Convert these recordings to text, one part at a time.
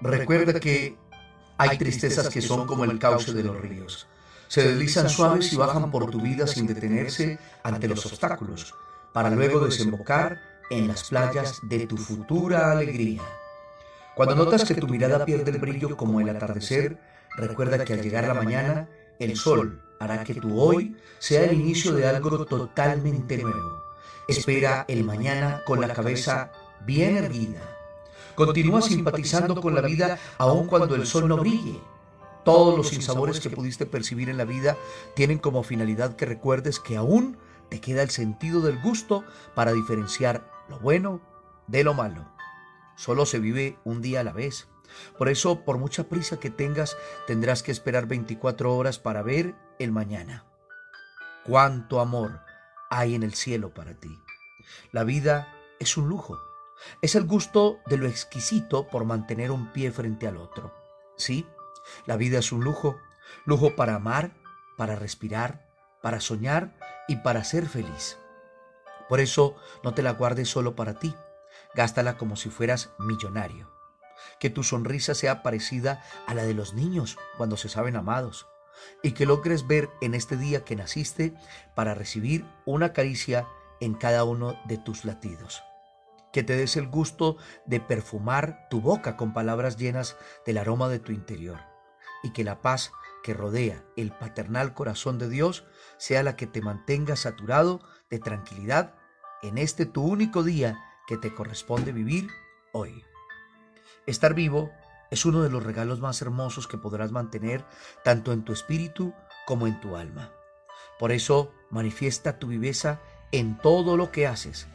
Recuerda que hay tristezas que son como el cauce de los ríos. Se deslizan suaves y bajan por tu vida sin detenerse ante los obstáculos, para luego desembocar en las playas de tu futura alegría. Cuando notas que tu mirada pierde el brillo como el atardecer, recuerda que al llegar la mañana, el sol hará que tu hoy sea el inicio de algo totalmente nuevo. Espera el mañana con la cabeza bien erguida. Continúa simpatizando con la vida aun cuando el sol no brille. Todos los sinsabores que pudiste percibir en la vida tienen como finalidad que recuerdes que aún te queda el sentido del gusto para diferenciar lo bueno de lo malo. Solo se vive un día a la vez. Por eso, por mucha prisa que tengas, tendrás que esperar 24 horas para ver el mañana. Cuánto amor hay en el cielo para ti. La vida es un lujo. Es el gusto de lo exquisito por mantener un pie frente al otro. Sí, la vida es un lujo. Lujo para amar, para respirar, para soñar y para ser feliz. Por eso no te la guardes solo para ti. Gástala como si fueras millonario. Que tu sonrisa sea parecida a la de los niños cuando se saben amados. Y que logres ver en este día que naciste para recibir una caricia en cada uno de tus latidos. Que te des el gusto de perfumar tu boca con palabras llenas del aroma de tu interior. Y que la paz que rodea el paternal corazón de Dios sea la que te mantenga saturado de tranquilidad en este tu único día que te corresponde vivir hoy. Estar vivo es uno de los regalos más hermosos que podrás mantener tanto en tu espíritu como en tu alma. Por eso manifiesta tu viveza en todo lo que haces.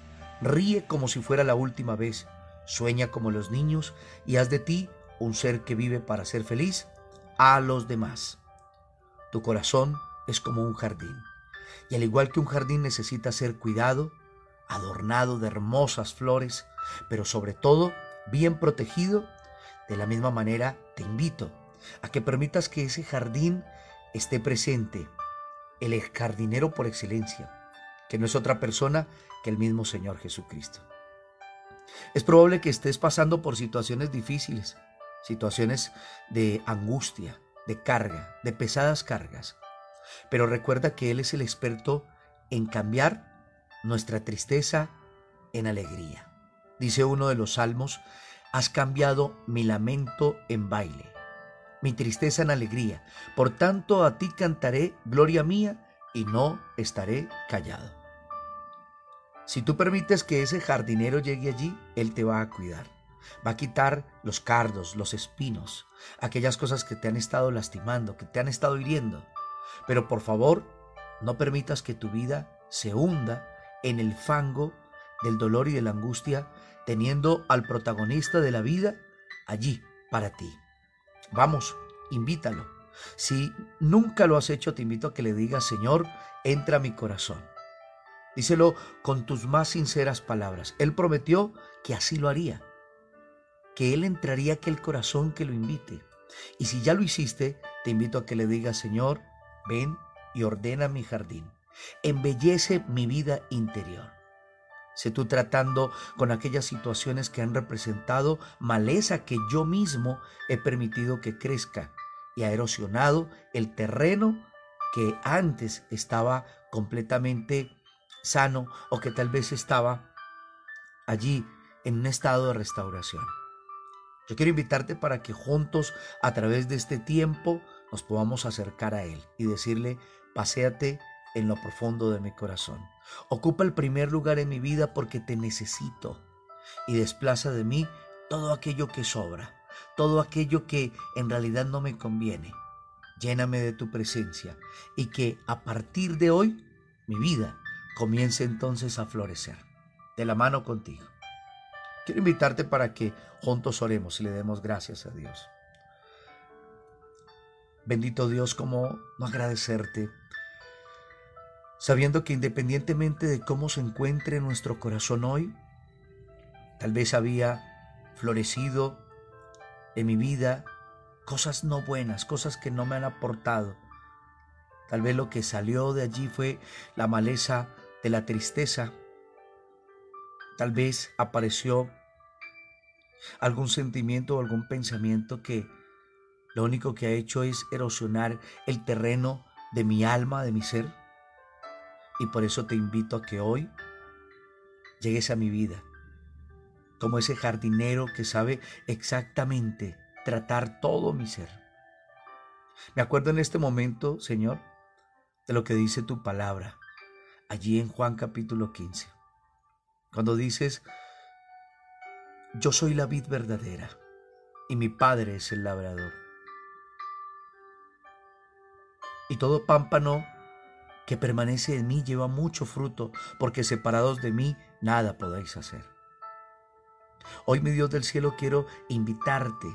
Ríe como si fuera la última vez. Sueña como los niños y haz de ti un ser que vive para ser feliz a los demás. Tu corazón es como un jardín. Y al igual que un jardín necesita ser cuidado, adornado de hermosas flores, pero sobre todo bien protegido, de la misma manera te invito a que permitas que ese jardín esté presente, el jardinero por excelencia, que no es otra persona que el mismo Señor Jesucristo. Es probable que estés pasando por situaciones difíciles, situaciones de angustia, de carga, de pesadas cargas, pero recuerda que Él es el experto en cambiar nuestra tristeza en alegría. Dice uno de los salmos, has cambiado mi lamento en baile, mi tristeza en alegría. Por tanto a ti cantaré gloria mía y no estaré callado. Si tú permites que ese jardinero llegue allí, Él te va a cuidar. Va a quitar los cardos, los espinos, aquellas cosas que te han estado lastimando, que te han estado hiriendo. Pero por favor, no permitas que tu vida se hunda en el fango del dolor y de la angustia, teniendo al protagonista de la vida allí para ti. Vamos, invítalo. Si nunca lo has hecho, te invito a que le digas, Señor, entra a mi corazón. Díselo con tus más sinceras palabras. Él prometió que así lo haría, que Él entraría aquel corazón que lo invite. Y si ya lo hiciste, te invito a que le digas, Señor, ven y ordena mi jardín embellece mi vida interior. Sé tú tratando con aquellas situaciones que han representado maleza que yo mismo he permitido que crezca y ha erosionado el terreno que antes estaba completamente sano o que tal vez estaba allí en un estado de restauración. Yo quiero invitarte para que juntos a través de este tiempo nos podamos acercar a Él y decirle, paséate en lo profundo de mi corazón. Ocupa el primer lugar en mi vida porque te necesito y desplaza de mí todo aquello que sobra, todo aquello que en realidad no me conviene. Lléname de tu presencia y que a partir de hoy mi vida comience entonces a florecer de la mano contigo. Quiero invitarte para que juntos oremos y le demos gracias a Dios. Bendito Dios, como no agradecerte sabiendo que independientemente de cómo se encuentre nuestro corazón hoy, tal vez había florecido en mi vida cosas no buenas, cosas que no me han aportado. Tal vez lo que salió de allí fue la maleza de la tristeza. Tal vez apareció algún sentimiento o algún pensamiento que lo único que ha hecho es erosionar el terreno de mi alma, de mi ser. Y por eso te invito a que hoy llegues a mi vida como ese jardinero que sabe exactamente tratar todo mi ser. Me acuerdo en este momento, Señor, de lo que dice tu palabra, allí en Juan capítulo 15, cuando dices, yo soy la vid verdadera y mi Padre es el labrador. Y todo pámpano que permanece en mí lleva mucho fruto, porque separados de mí nada podéis hacer. Hoy, mi Dios del cielo, quiero invitarte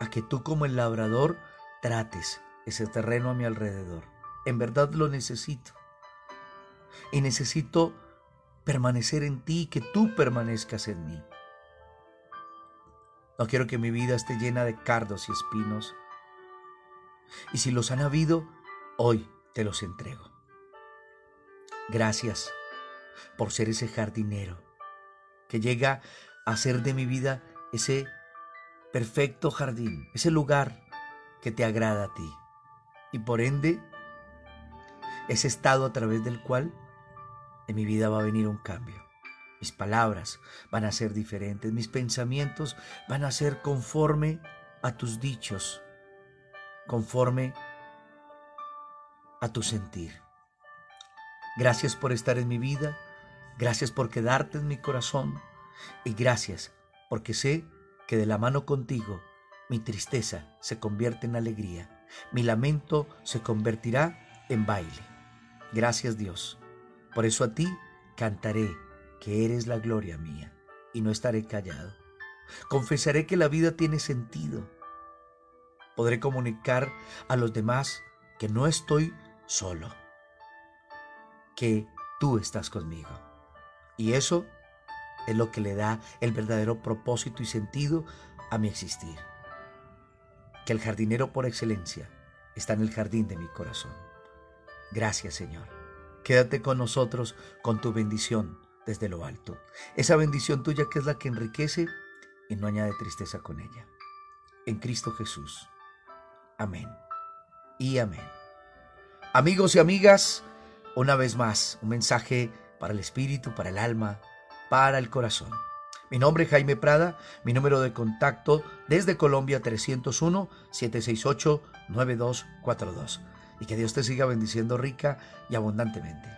a que tú como el labrador trates ese terreno a mi alrededor. En verdad lo necesito. Y necesito permanecer en ti que tú permanezcas en mí. No quiero que mi vida esté llena de cardos y espinos. Y si los han habido, hoy te los entrego. Gracias por ser ese jardinero que llega a hacer de mi vida ese perfecto jardín, ese lugar que te agrada a ti. Y por ende, ese estado a través del cual en mi vida va a venir un cambio. Mis palabras van a ser diferentes, mis pensamientos van a ser conforme a tus dichos, conforme a tu sentir. Gracias por estar en mi vida, gracias por quedarte en mi corazón y gracias porque sé que de la mano contigo mi tristeza se convierte en alegría, mi lamento se convertirá en baile. Gracias Dios. Por eso a ti cantaré que eres la gloria mía, y no estaré callado. Confesaré que la vida tiene sentido. Podré comunicar a los demás que no estoy solo, que tú estás conmigo. Y eso es lo que le da el verdadero propósito y sentido a mi existir. Que el jardinero por excelencia está en el jardín de mi corazón. Gracias Señor. Quédate con nosotros con tu bendición desde lo alto. Esa bendición tuya que es la que enriquece y no añade tristeza con ella. En Cristo Jesús. Amén. Y amén. Amigos y amigas, una vez más, un mensaje para el espíritu, para el alma, para el corazón. Mi nombre es Jaime Prada, mi número de contacto desde Colombia 301-768-9242. Y que Dios te siga bendiciendo rica y abundantemente.